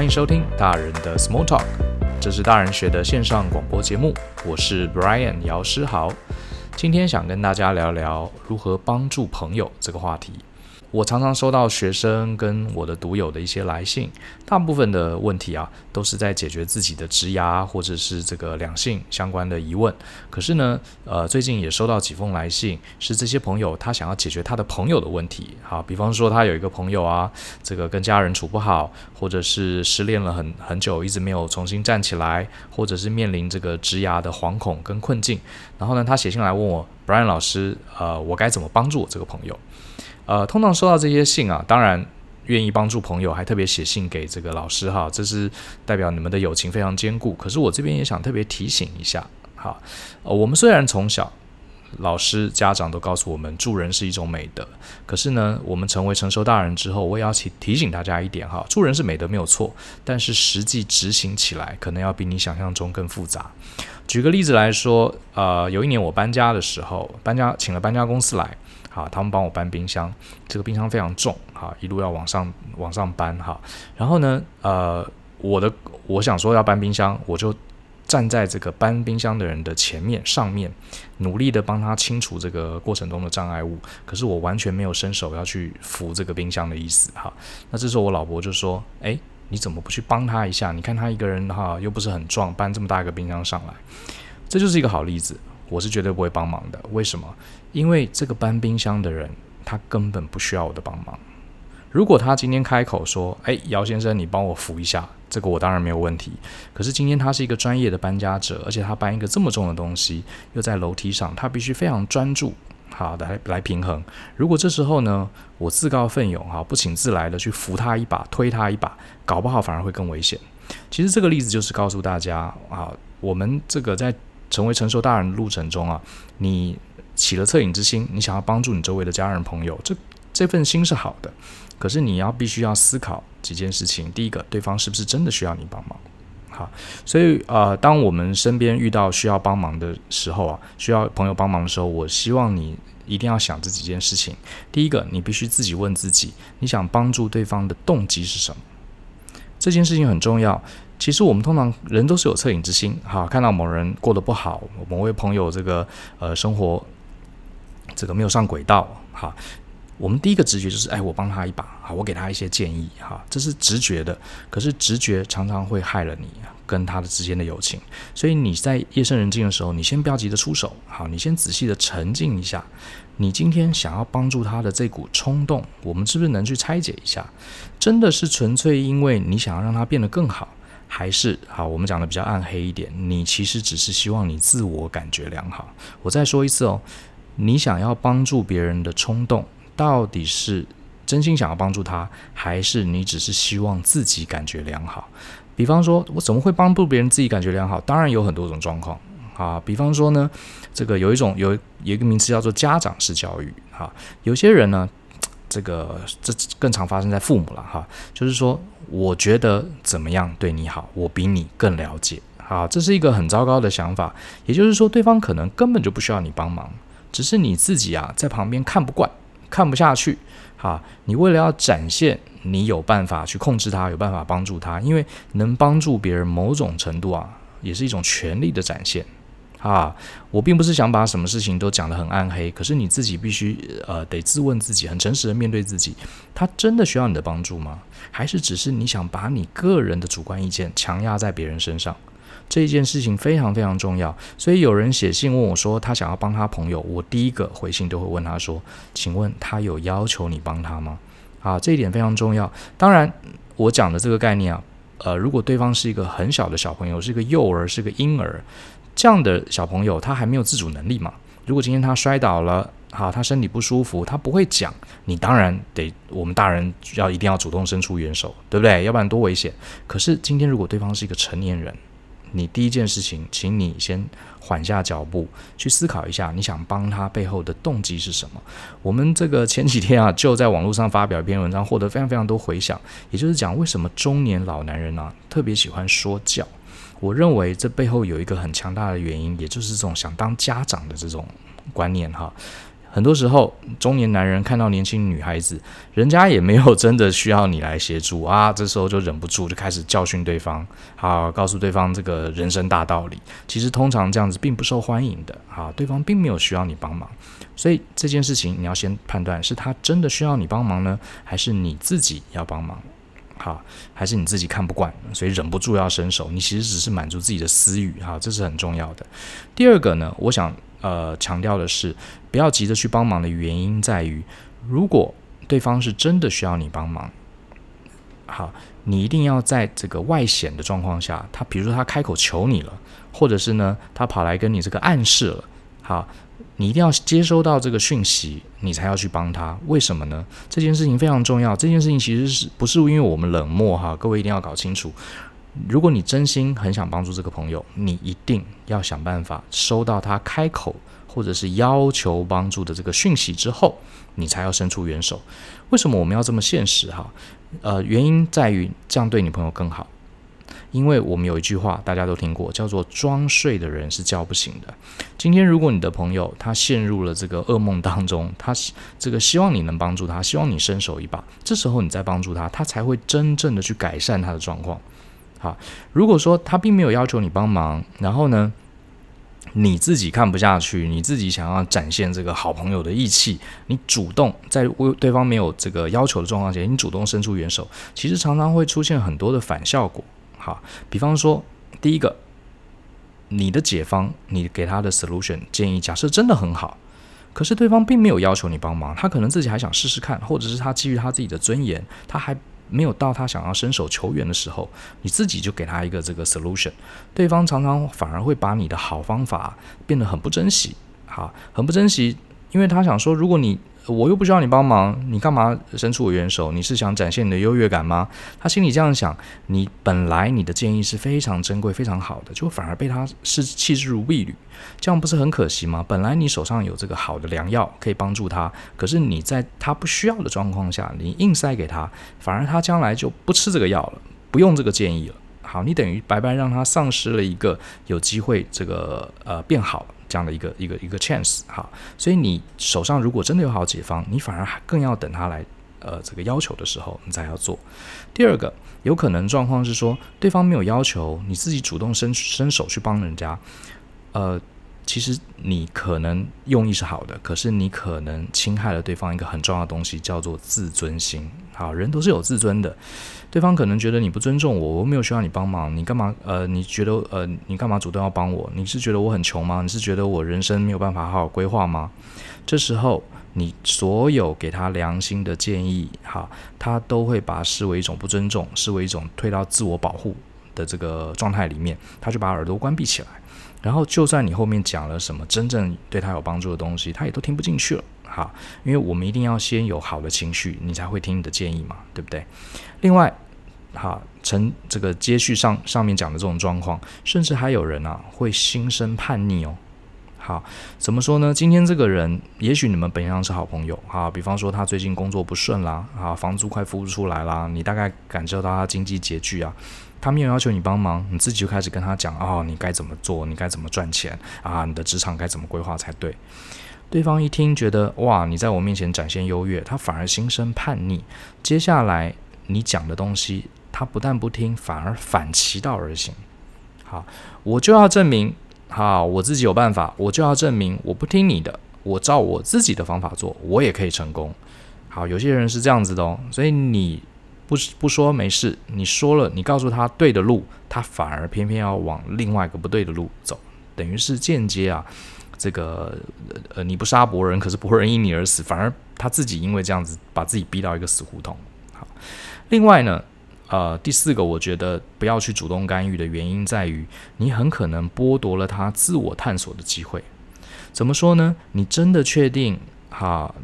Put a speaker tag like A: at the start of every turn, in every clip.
A: 欢迎收听大人的 Small Talk，这是大人学的线上广播节目，我是 Brian 姚诗豪，今天想跟大家聊聊如何帮助朋友这个话题。我常常收到学生跟我的读友的一些来信，大部分的问题啊，都是在解决自己的职涯或者是这个两性相关的疑问。可是呢，呃，最近也收到几封来信，是这些朋友他想要解决他的朋友的问题。好，比方说他有一个朋友啊，这个跟家人处不好，或者是失恋了很很久，一直没有重新站起来，或者是面临这个职涯的惶恐跟困境。然后呢，他写信来问我，Brian 老师，呃，我该怎么帮助我这个朋友？呃，通常收到这些信啊，当然愿意帮助朋友，还特别写信给这个老师哈，这是代表你们的友情非常坚固。可是我这边也想特别提醒一下，哈，呃，我们虽然从小老师、家长都告诉我们助人是一种美德，可是呢，我们成为成熟大人之后，我也要提提醒大家一点哈，助人是美德没有错，但是实际执行起来可能要比你想象中更复杂。举个例子来说，呃，有一年我搬家的时候，搬家请了搬家公司来。好，他们帮我搬冰箱，这个冰箱非常重，哈，一路要往上往上搬，哈。然后呢，呃，我的我想说要搬冰箱，我就站在这个搬冰箱的人的前面上面，努力的帮他清除这个过程中的障碍物。可是我完全没有伸手要去扶这个冰箱的意思，哈。那这时候我老婆就说：“诶，你怎么不去帮他一下？你看他一个人哈，又不是很壮，搬这么大一个冰箱上来，这就是一个好例子。”我是绝对不会帮忙的，为什么？因为这个搬冰箱的人，他根本不需要我的帮忙。如果他今天开口说：“哎，姚先生，你帮我扶一下”，这个我当然没有问题。可是今天他是一个专业的搬家者，而且他搬一个这么重的东西，又在楼梯上，他必须非常专注，好的来来平衡。如果这时候呢，我自告奋勇，哈，不请自来的去扶他一把，推他一把，搞不好反而会更危险。其实这个例子就是告诉大家，啊，我们这个在。成为成熟大人的路程中啊，你起了恻隐之心，你想要帮助你周围的家人朋友，这这份心是好的。可是你要必须要思考几件事情。第一个，对方是不是真的需要你帮忙？好，所以呃，当我们身边遇到需要帮忙的时候啊，需要朋友帮忙的时候，我希望你一定要想这几件事情。第一个，你必须自己问自己，你想帮助对方的动机是什么？这件事情很重要。其实我们通常人都是有恻隐之心，哈，看到某人过得不好，某位朋友这个呃生活这个没有上轨道，哈，我们第一个直觉就是，哎，我帮他一把，好，我给他一些建议，哈，这是直觉的。可是直觉常常会害了你跟他的之间的友情。所以你在夜深人静的时候，你先不要急着出手，好，你先仔细的沉静一下。你今天想要帮助他的这股冲动，我们是不是能去拆解一下？真的是纯粹因为你想要让他变得更好？还是好，我们讲的比较暗黑一点，你其实只是希望你自我感觉良好。我再说一次哦，你想要帮助别人的冲动，到底是真心想要帮助他，还是你只是希望自己感觉良好？比方说，我怎么会帮助别人自己感觉良好？当然有很多种状况啊。比方说呢，这个有一种有有一个名词叫做家长式教育哈，有些人呢。这个这更常发生在父母了哈，就是说，我觉得怎么样对你好，我比你更了解，好，这是一个很糟糕的想法。也就是说，对方可能根本就不需要你帮忙，只是你自己啊在旁边看不惯，看不下去，哈，你为了要展现你有办法去控制他，有办法帮助他，因为能帮助别人某种程度啊，也是一种权力的展现。啊，我并不是想把什么事情都讲得很暗黑，可是你自己必须呃得自问自己，很诚实的面对自己，他真的需要你的帮助吗？还是只是你想把你个人的主观意见强压在别人身上？这一件事情非常非常重要，所以有人写信问我说他想要帮他朋友，我第一个回信都会问他说，请问他有要求你帮他吗？啊，这一点非常重要。当然，我讲的这个概念啊，呃，如果对方是一个很小的小朋友，是一个幼儿，是个婴儿。这样的小朋友，他还没有自主能力嘛？如果今天他摔倒了，好，他身体不舒服，他不会讲，你当然得我们大人要一定要主动伸出援手，对不对？要不然多危险。可是今天如果对方是一个成年人，你第一件事情，请你先缓下脚步，去思考一下，你想帮他背后的动机是什么？我们这个前几天啊，就在网络上发表一篇文章，获得非常非常多回响，也就是讲为什么中年老男人啊特别喜欢说教。我认为这背后有一个很强大的原因，也就是这种想当家长的这种观念哈。很多时候，中年男人看到年轻女孩子，人家也没有真的需要你来协助啊，这时候就忍不住就开始教训对方，好，告诉对方这个人生大道理。其实通常这样子并不受欢迎的，啊，对方并没有需要你帮忙，所以这件事情你要先判断是他真的需要你帮忙呢，还是你自己要帮忙？好，还是你自己看不惯，所以忍不住要伸手。你其实只是满足自己的私欲，哈，这是很重要的。第二个呢，我想。呃，强调的是，不要急着去帮忙的原因在于，如果对方是真的需要你帮忙，好，你一定要在这个外显的状况下，他比如说他开口求你了，或者是呢，他跑来跟你这个暗示了，好，你一定要接收到这个讯息，你才要去帮他。为什么呢？这件事情非常重要。这件事情其实是不是因为我们冷漠哈？各位一定要搞清楚。如果你真心很想帮助这个朋友，你一定要想办法收到他开口或者是要求帮助的这个讯息之后，你才要伸出援手。为什么我们要这么现实哈？呃，原因在于这样对你朋友更好。因为我们有一句话大家都听过，叫做“装睡的人是叫不醒的”。今天如果你的朋友他陷入了这个噩梦当中，他这个希望你能帮助他，希望你伸手一把，这时候你再帮助他，他才会真正的去改善他的状况。好，如果说他并没有要求你帮忙，然后呢，你自己看不下去，你自己想要展现这个好朋友的义气，你主动在为对方没有这个要求的状况下，你主动伸出援手，其实常常会出现很多的反效果。好，比方说，第一个，你的解方，你给他的 solution 建议，假设真的很好，可是对方并没有要求你帮忙，他可能自己还想试试看，或者是他基于他自己的尊严，他还。没有到他想要伸手求援的时候，你自己就给他一个这个 solution，对方常常反而会把你的好方法变得很不珍惜，好，很不珍惜，因为他想说，如果你。我又不需要你帮忙，你干嘛伸出我援手？你是想展现你的优越感吗？他心里这样想，你本来你的建议是非常珍贵、非常好的，就反而被他是弃之如敝履，这样不是很可惜吗？本来你手上有这个好的良药可以帮助他，可是你在他不需要的状况下，你硬塞给他，反而他将来就不吃这个药了，不用这个建议了。好，你等于白白让他丧失了一个有机会这个呃变好这样的一个一个一个 chance。哈，所以你手上如果真的有好几方，你反而还更要等他来呃这个要求的时候，你才要做。第二个有可能状况是说，对方没有要求，你自己主动伸伸手去帮人家，呃。其实你可能用意是好的，可是你可能侵害了对方一个很重要的东西，叫做自尊心。好，人都是有自尊的，对方可能觉得你不尊重我，我没有需要你帮忙，你干嘛？呃，你觉得呃，你干嘛主动要帮我？你是觉得我很穷吗？你是觉得我人生没有办法好好规划吗？这时候你所有给他良心的建议，哈，他都会把视为一种不尊重，视为一种退到自我保护的这个状态里面，他就把耳朵关闭起来。然后，就算你后面讲了什么真正对他有帮助的东西，他也都听不进去了。哈，因为我们一定要先有好的情绪，你才会听你的建议嘛，对不对？另外，哈，成这个接续上上面讲的这种状况，甚至还有人啊会心生叛逆哦。好，怎么说呢？今天这个人，也许你们本上是好朋友，哈，比方说他最近工作不顺啦，啊，房租快付不出来啦，你大概感受到他经济拮据啊。他没有要求你帮忙，你自己就开始跟他讲哦，你该怎么做，你该怎么赚钱啊？你的职场该怎么规划才对？对方一听觉得哇，你在我面前展现优越，他反而心生叛逆。接下来你讲的东西，他不但不听，反而反其道而行。好，我就要证明，好，我自己有办法，我就要证明，我不听你的，我照我自己的方法做，我也可以成功。好，有些人是这样子的哦，所以你。不不说没事，你说了，你告诉他对的路，他反而偏偏要往另外一个不对的路走，等于是间接啊，这个呃你不杀伯仁，可是伯仁因你而死，反而他自己因为这样子把自己逼到一个死胡同。好，另外呢，呃，第四个我觉得不要去主动干预的原因在于，你很可能剥夺了他自我探索的机会。怎么说呢？你真的确定哈？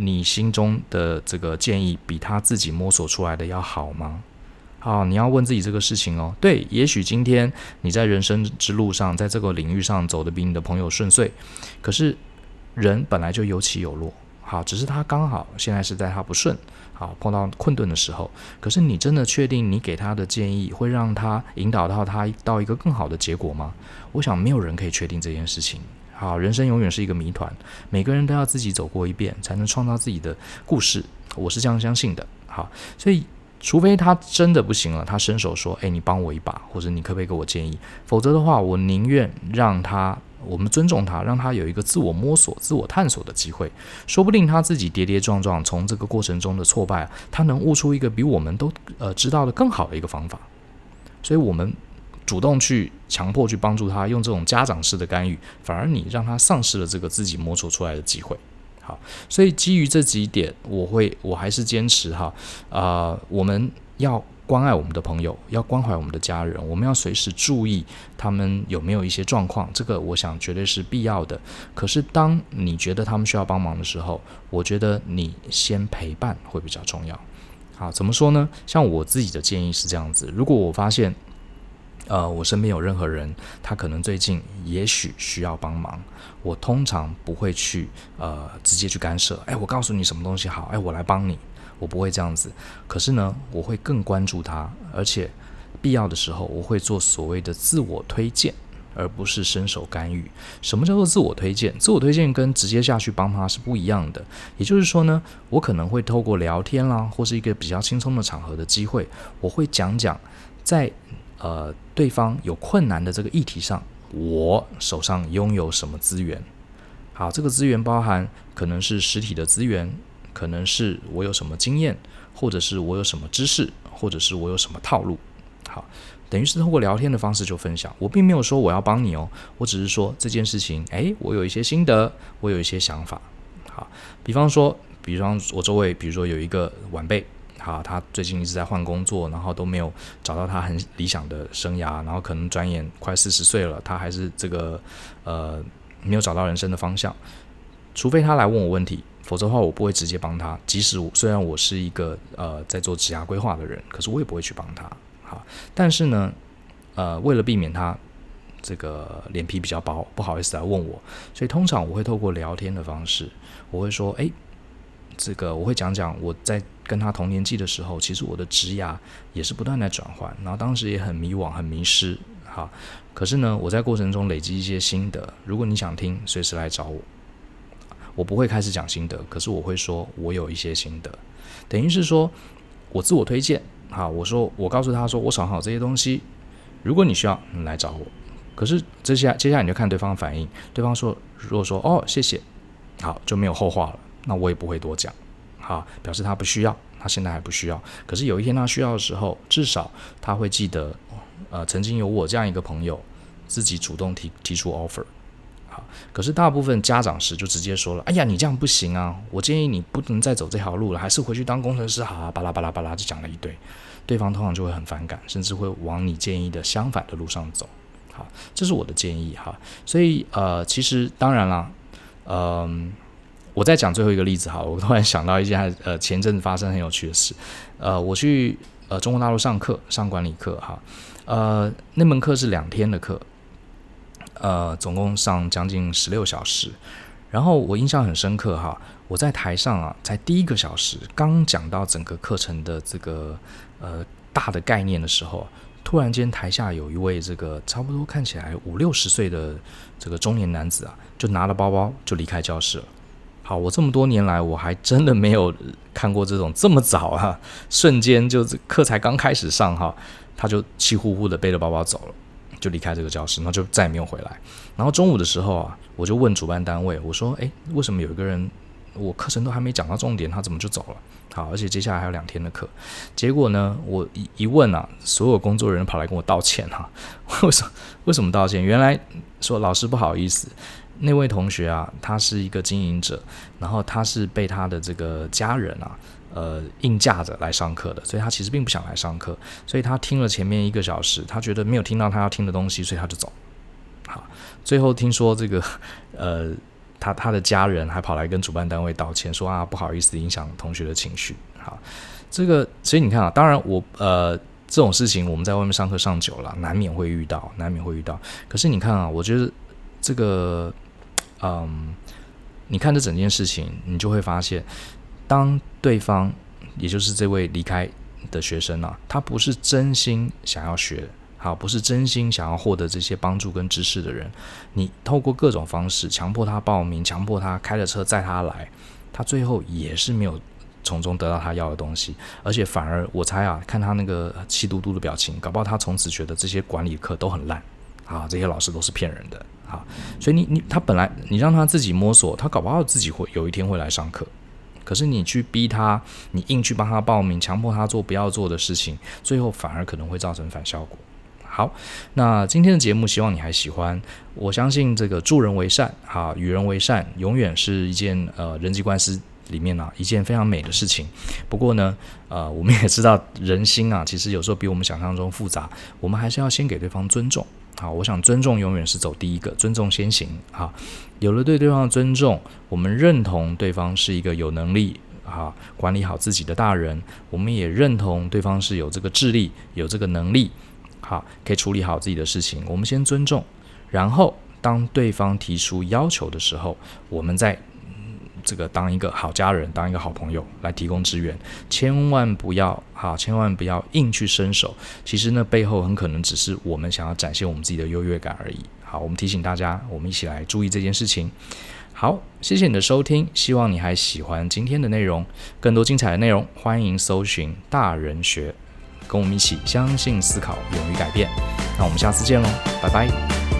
A: 你心中的这个建议比他自己摸索出来的要好吗？好，你要问自己这个事情哦。对，也许今天你在人生之路上，在这个领域上走得比你的朋友顺遂，可是人本来就有起有落，好，只是他刚好现在是在他不顺，好，碰到困顿的时候。可是你真的确定你给他的建议会让他引导到他到一个更好的结果吗？我想没有人可以确定这件事情。好，人生永远是一个谜团，每个人都要自己走过一遍，才能创造自己的故事。我是这样相信的。好，所以除非他真的不行了，他伸手说：“诶，你帮我一把，或者你可不可以给我建议？”否则的话，我宁愿让他，我们尊重他，让他有一个自我摸索、自我探索的机会。说不定他自己跌跌撞撞，从这个过程中的挫败，他能悟出一个比我们都呃知道的更好的一个方法。所以，我们。主动去强迫去帮助他，用这种家长式的干预，反而你让他丧失了这个自己摸索出来的机会。好，所以基于这几点，我会我还是坚持哈，啊、我们要关爱我们的朋友，要关怀我们的家人，我们要随时注意他们有没有一些状况，这个我想绝对是必要的。可是当你觉得他们需要帮忙的时候，我觉得你先陪伴会比较重要。好，怎么说呢？像我自己的建议是这样子，如果我发现。呃，我身边有任何人，他可能最近也许需要帮忙，我通常不会去呃直接去干涉。哎，我告诉你什么东西好，哎，我来帮你，我不会这样子。可是呢，我会更关注他，而且必要的时候，我会做所谓的自我推荐，而不是伸手干预。什么叫做自我推荐？自我推荐跟直接下去帮他是不一样的。也就是说呢，我可能会透过聊天啦，或是一个比较轻松的场合的机会，我会讲讲在。呃，对方有困难的这个议题上，我手上拥有什么资源？好，这个资源包含可能是实体的资源，可能是我有什么经验，或者是我有什么知识，或者是我有什么套路。好，等于是通过聊天的方式就分享。我并没有说我要帮你哦，我只是说这件事情，诶，我有一些心得，我有一些想法。好，比方说，比方我周围，比如说有一个晚辈。好，他最近一直在换工作，然后都没有找到他很理想的生涯，然后可能转眼快四十岁了，他还是这个呃没有找到人生的方向。除非他来问我问题，否则的话我不会直接帮他。即使我虽然我是一个呃在做职涯规划的人，可是我也不会去帮他。好，但是呢，呃，为了避免他这个脸皮比较薄，不好意思来问我，所以通常我会透过聊天的方式，我会说，诶，这个我会讲讲我在。跟他同年纪的时候，其实我的职涯也是不断在转换，然后当时也很迷惘、很迷失，哈。可是呢，我在过程中累积一些心得。如果你想听，随时来找我。我不会开始讲心得，可是我会说我有一些心得，等于是说我自我推荐，哈。我说我告诉他说我想好这些东西，如果你需要，你来找我。可是接下接下来你就看对方的反应，对方说如果说哦谢谢，好就没有后话了，那我也不会多讲。好，表示他不需要，他现在还不需要。可是有一天他需要的时候，至少他会记得，呃，曾经有我这样一个朋友，自己主动提提出 offer。可是大部分家长时就直接说了：“哎呀，你这样不行啊！我建议你不能再走这条路了，还是回去当工程师好啊！”巴拉巴拉巴拉就讲了一堆，对方通常就会很反感，甚至会往你建议的相反的路上走。好，这是我的建议哈。所以呃，其实当然了，嗯、我再讲最后一个例子哈，我突然想到一件呃前阵子发生很有趣的事，呃，我去呃中国大陆上课上管理课哈，呃那门课是两天的课，呃总共上将近十六小时，然后我印象很深刻哈，我在台上啊，在第一个小时刚讲到整个课程的这个呃大的概念的时候，突然间台下有一位这个差不多看起来五六十岁的这个中年男子啊，就拿了包包就离开教室了。好，我这么多年来，我还真的没有看过这种这么早啊，瞬间就课才刚开始上哈，他就气呼呼的背着包包走了，就离开这个教室，然后就再也没有回来。然后中午的时候啊，我就问主办单位，我说，诶，为什么有一个人，我课程都还没讲到重点，他怎么就走了？好，而且接下来还有两天的课。结果呢，我一一问啊，所有工作人员跑来跟我道歉哈，为什么？为什么道歉？原来说老师不好意思。那位同学啊，他是一个经营者，然后他是被他的这个家人啊，呃，硬架着来上课的，所以他其实并不想来上课，所以他听了前面一个小时，他觉得没有听到他要听的东西，所以他就走。好，最后听说这个，呃，他他的家人还跑来跟主办单位道歉，说啊，不好意思影响同学的情绪。好，这个所以你看啊，当然我呃这种事情我们在外面上课上久了，难免会遇到，难免会遇到。可是你看啊，我觉得这个。嗯，你看这整件事情，你就会发现，当对方，也就是这位离开的学生啊，他不是真心想要学好，不是真心想要获得这些帮助跟知识的人，你透过各种方式强迫他报名，强迫他开着车载他来，他最后也是没有从中得到他要的东西，而且反而我猜啊，看他那个气嘟嘟的表情，搞不好他从此觉得这些管理课都很烂啊，这些老师都是骗人的啊，所以你你他本来你让他自己摸索，他搞不好自己会有一天会来上课。可是你去逼他，你硬去帮他报名，强迫他做不要做的事情，最后反而可能会造成反效果。好，那今天的节目希望你还喜欢。我相信这个助人为善，哈，与人为善，永远是一件呃人际关系里面啊一件非常美的事情。不过呢，呃，我们也知道人心啊，其实有时候比我们想象中复杂，我们还是要先给对方尊重。好，我想尊重永远是走第一个，尊重先行。好，有了对对方的尊重，我们认同对方是一个有能力哈管理好自己的大人，我们也认同对方是有这个智力、有这个能力，好，可以处理好自己的事情。我们先尊重，然后当对方提出要求的时候，我们再。这个当一个好家人，当一个好朋友来提供支援，千万不要哈，千万不要硬去伸手。其实呢，背后很可能只是我们想要展现我们自己的优越感而已。好，我们提醒大家，我们一起来注意这件事情。好，谢谢你的收听，希望你还喜欢今天的内容。更多精彩的内容，欢迎搜寻大人学，跟我们一起相信、思考、勇于改变。那我们下次见喽，拜拜。